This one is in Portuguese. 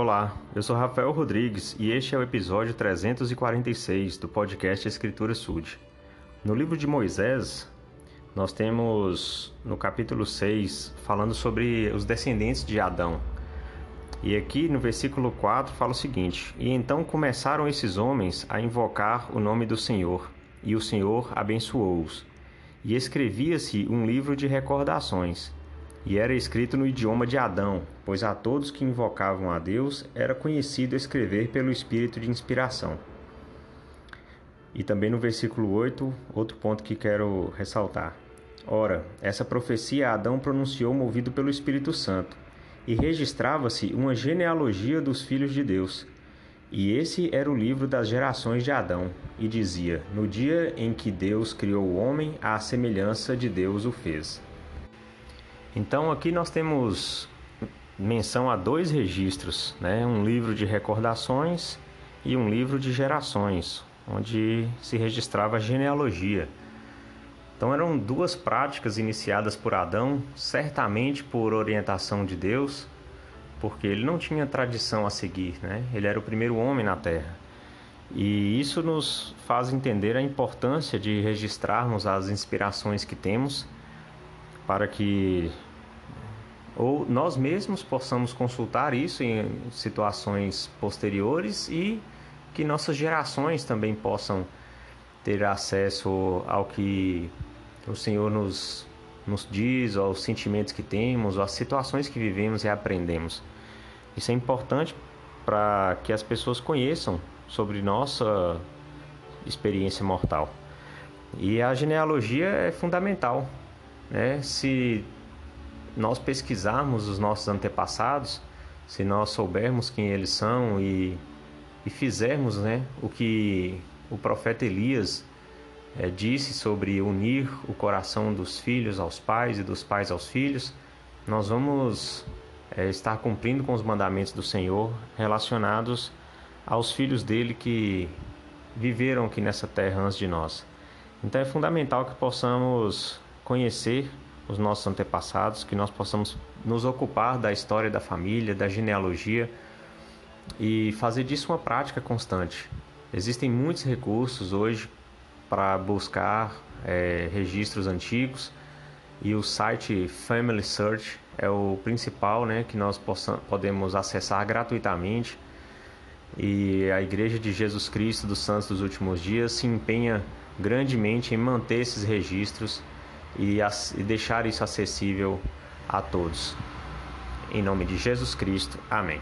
Olá, eu sou Rafael Rodrigues e este é o episódio 346 do podcast Escritura Sud. No livro de Moisés, nós temos no capítulo 6 falando sobre os descendentes de Adão. E aqui no versículo 4 fala o seguinte: E então começaram esses homens a invocar o nome do Senhor, e o Senhor abençoou-os. E escrevia-se um livro de recordações e era escrito no idioma de Adão, pois a todos que invocavam a Deus era conhecido escrever pelo espírito de inspiração. E também no versículo 8, outro ponto que quero ressaltar. Ora, essa profecia Adão pronunciou movido pelo Espírito Santo, e registrava-se uma genealogia dos filhos de Deus. E esse era o livro das gerações de Adão, e dizia: No dia em que Deus criou o homem, à semelhança de Deus o fez. Então aqui nós temos menção a dois registros, né? um livro de recordações e um livro de gerações, onde se registrava a genealogia. Então eram duas práticas iniciadas por Adão, certamente por orientação de Deus, porque ele não tinha tradição a seguir, né? Ele era o primeiro homem na Terra. E isso nos faz entender a importância de registrarmos as inspirações que temos para que ou nós mesmos possamos consultar isso em situações posteriores e que nossas gerações também possam ter acesso ao que o Senhor nos, nos diz, aos sentimentos que temos, às situações que vivemos e aprendemos. Isso é importante para que as pessoas conheçam sobre nossa experiência mortal. E a genealogia é fundamental né? Se nós pesquisarmos os nossos antepassados, se nós soubermos quem eles são e, e fizermos né, o que o profeta Elias é, disse sobre unir o coração dos filhos aos pais e dos pais aos filhos, nós vamos é, estar cumprindo com os mandamentos do Senhor relacionados aos filhos dele que viveram aqui nessa terra antes de nós. Então é fundamental que possamos conhecer os nossos antepassados, que nós possamos nos ocupar da história da família, da genealogia e fazer disso uma prática constante. Existem muitos recursos hoje para buscar é, registros antigos e o site Family Search é o principal né, que nós possamos, podemos acessar gratuitamente. E a Igreja de Jesus Cristo dos Santos dos Últimos Dias se empenha grandemente em manter esses registros e, e deixar isso acessível a todos. Em nome de Jesus Cristo. Amém.